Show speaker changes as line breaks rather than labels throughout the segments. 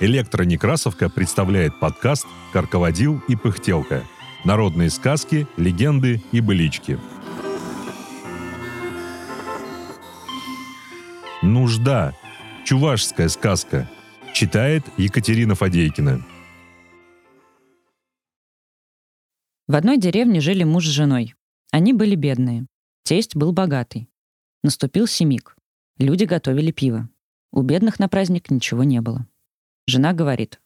Электронекрасовка представляет подкаст «Карководил и пыхтелка». Народные сказки, легенды и былички. «Нужда» – чувашская сказка. Читает Екатерина Фадейкина.
В одной деревне жили муж с женой. Они были бедные. Тесть был богатый. Наступил семик. Люди готовили пиво. У бедных на праздник ничего не было. Жена говорит,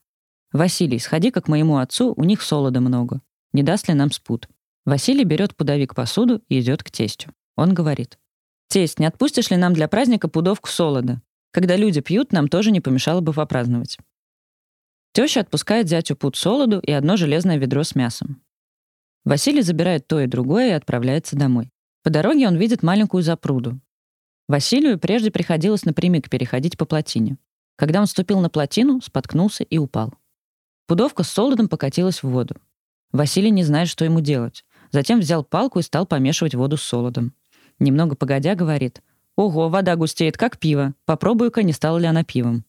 «Василий, сходи-ка к моему отцу, у них солода много. Не даст ли нам спут?» Василий берет пудовик посуду и идет к тестю. Он говорит, «Тесть, не отпустишь ли нам для праздника пудовку солода? Когда люди пьют, нам тоже не помешало бы попраздновать». Теща отпускает зятю пуд солоду и одно железное ведро с мясом. Василий забирает то и другое и отправляется домой. По дороге он видит маленькую запруду. Василию прежде приходилось напрямик переходить по плотине. Когда он ступил на плотину, споткнулся и упал. Пудовка с солодом покатилась в воду. Василий не знает, что ему делать. Затем взял палку и стал помешивать воду с солодом. Немного погодя говорит, «Ого, вода густеет, как пиво. Попробую-ка, не стала ли она пивом».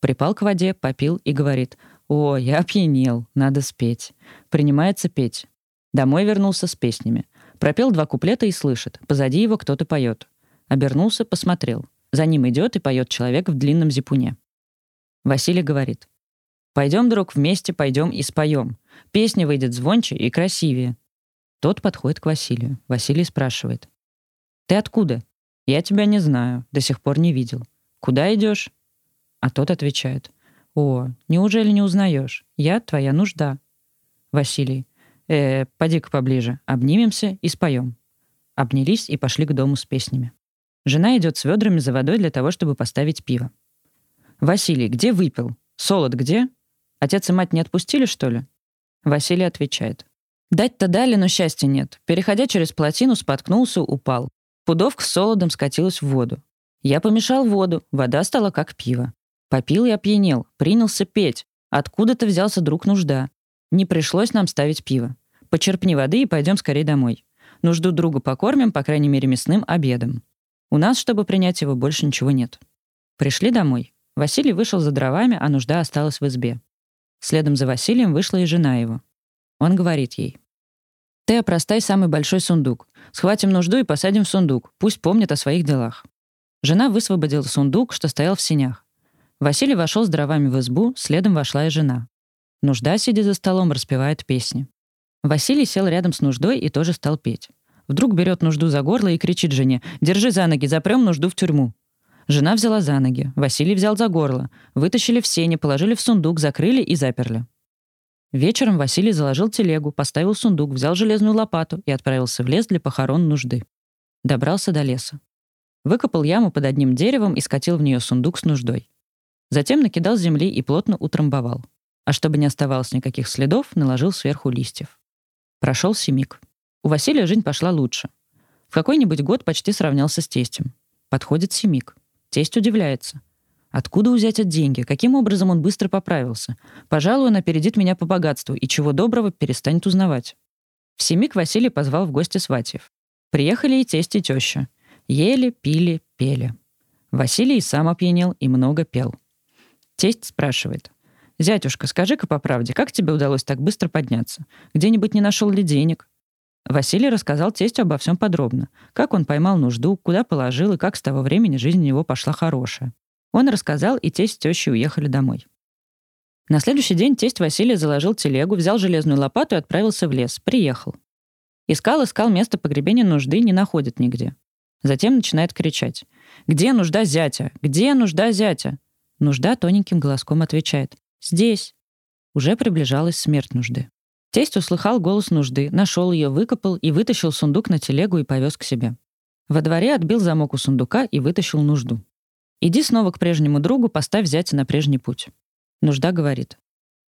Припал к воде, попил и говорит, «О, я опьянел, надо спеть». Принимается петь. Домой вернулся с песнями. Пропел два куплета и слышит, позади его кто-то поет. Обернулся, посмотрел. За ним идет и поет человек в длинном зипуне. Василий говорит. «Пойдем, друг, вместе пойдем и споем. Песня выйдет звонче и красивее». Тот подходит к Василию. Василий спрашивает. «Ты откуда?» «Я тебя не знаю, до сих пор не видел. Куда идешь?» А тот отвечает. «О, неужели не узнаешь? Я твоя нужда». Василий. «Э, поди-ка поближе, обнимемся и споем». Обнялись и пошли к дому с песнями. Жена идет с ведрами за водой для того, чтобы поставить пиво. «Василий, где выпил? Солод где? Отец и мать не отпустили, что ли?» Василий отвечает. «Дать-то дали, но счастья нет. Переходя через плотину, споткнулся, упал. Пудовка с солодом скатилась в воду. Я помешал воду, вода стала как пиво. Попил и опьянел, принялся петь. Откуда-то взялся друг нужда. Не пришлось нам ставить пиво. Почерпни воды и пойдем скорее домой. Нужду друга покормим, по крайней мере, мясным обедом. У нас, чтобы принять его, больше ничего нет. Пришли домой. Василий вышел за дровами, а нужда осталась в избе. Следом за Василием вышла и жена его. Он говорит ей. «Ты опростай самый большой сундук. Схватим нужду и посадим в сундук. Пусть помнит о своих делах». Жена высвободила сундук, что стоял в синях. Василий вошел с дровами в избу, следом вошла и жена. Нужда, сидя за столом, распевает песни. Василий сел рядом с нуждой и тоже стал петь. Вдруг берет нужду за горло и кричит жене «Держи за ноги, запрем нужду в тюрьму». Жена взяла за ноги, Василий взял за горло, вытащили в сене, положили в сундук, закрыли и заперли. Вечером Василий заложил телегу, поставил сундук, взял железную лопату и отправился в лес для похорон нужды. Добрался до леса. Выкопал яму под одним деревом и скатил в нее сундук с нуждой. Затем накидал земли и плотно утрамбовал. А чтобы не оставалось никаких следов, наложил сверху листьев. Прошел семик. У Василия жизнь пошла лучше. В какой-нибудь год почти сравнялся с тестем. Подходит Семик. Тесть удивляется. Откуда взять от деньги? Каким образом он быстро поправился? Пожалуй, он опередит меня по богатству и чего доброго перестанет узнавать. В Семик Василий позвал в гости сватьев. Приехали и тесть, и теща. Ели, пили, пели. Василий и сам опьянел и много пел. Тесть спрашивает. «Зятюшка, скажи-ка по правде, как тебе удалось так быстро подняться? Где-нибудь не нашел ли денег? Василий рассказал тестю обо всем подробно. Как он поймал нужду, куда положил и как с того времени жизнь у него пошла хорошая. Он рассказал, и тесть с тещей уехали домой. На следующий день тесть Василия заложил телегу, взял железную лопату и отправился в лес. Приехал. Искал, искал место погребения нужды, не находит нигде. Затем начинает кричать. «Где нужда зятя? Где нужда зятя?» Нужда тоненьким голоском отвечает. «Здесь». Уже приближалась смерть нужды. Тесть услыхал голос нужды, нашел ее, выкопал и вытащил сундук на телегу и повез к себе. Во дворе отбил замок у сундука и вытащил нужду. «Иди снова к прежнему другу, поставь зятя на прежний путь». Нужда говорит.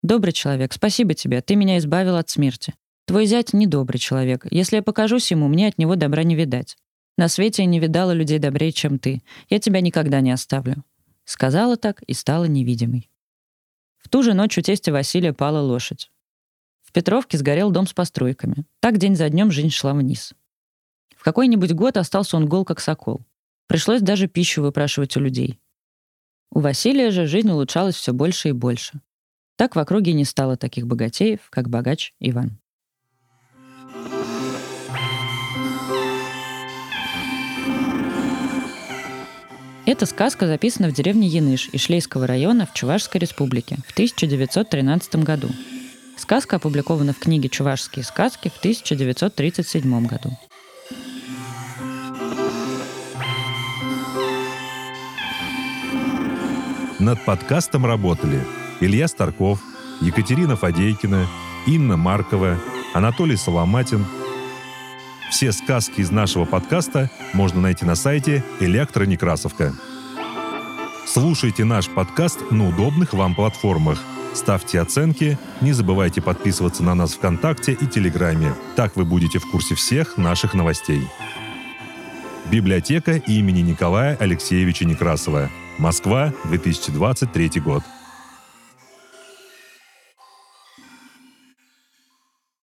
«Добрый человек, спасибо тебе, ты меня избавил от смерти. Твой зять недобрый человек. Если я покажусь ему, мне от него добра не видать. На свете я не видала людей добрее, чем ты. Я тебя никогда не оставлю». Сказала так и стала невидимой. В ту же ночь у тестя Василия пала лошадь. В Петровке сгорел дом с постройками. Так день за днем жизнь шла вниз. В какой-нибудь год остался он гол, как сокол. Пришлось даже пищу выпрашивать у людей. У Василия же жизнь улучшалась все больше и больше. Так в округе не стало таких богатеев, как богач Иван. Эта сказка записана в деревне Яныш Ишлейского района в Чувашской республике в 1913 году. Сказка опубликована в книге «Чувашские сказки» в 1937 году.
Над подкастом работали Илья Старков, Екатерина Фадейкина, Инна Маркова, Анатолий Соломатин. Все сказки из нашего подкаста можно найти на сайте «Электронекрасовка». Слушайте наш подкаст на удобных вам платформах. Ставьте оценки, не забывайте подписываться на нас ВКонтакте и Телеграме. Так вы будете в курсе всех наших новостей. Библиотека имени Николая Алексеевича Некрасова. Москва, 2023 год.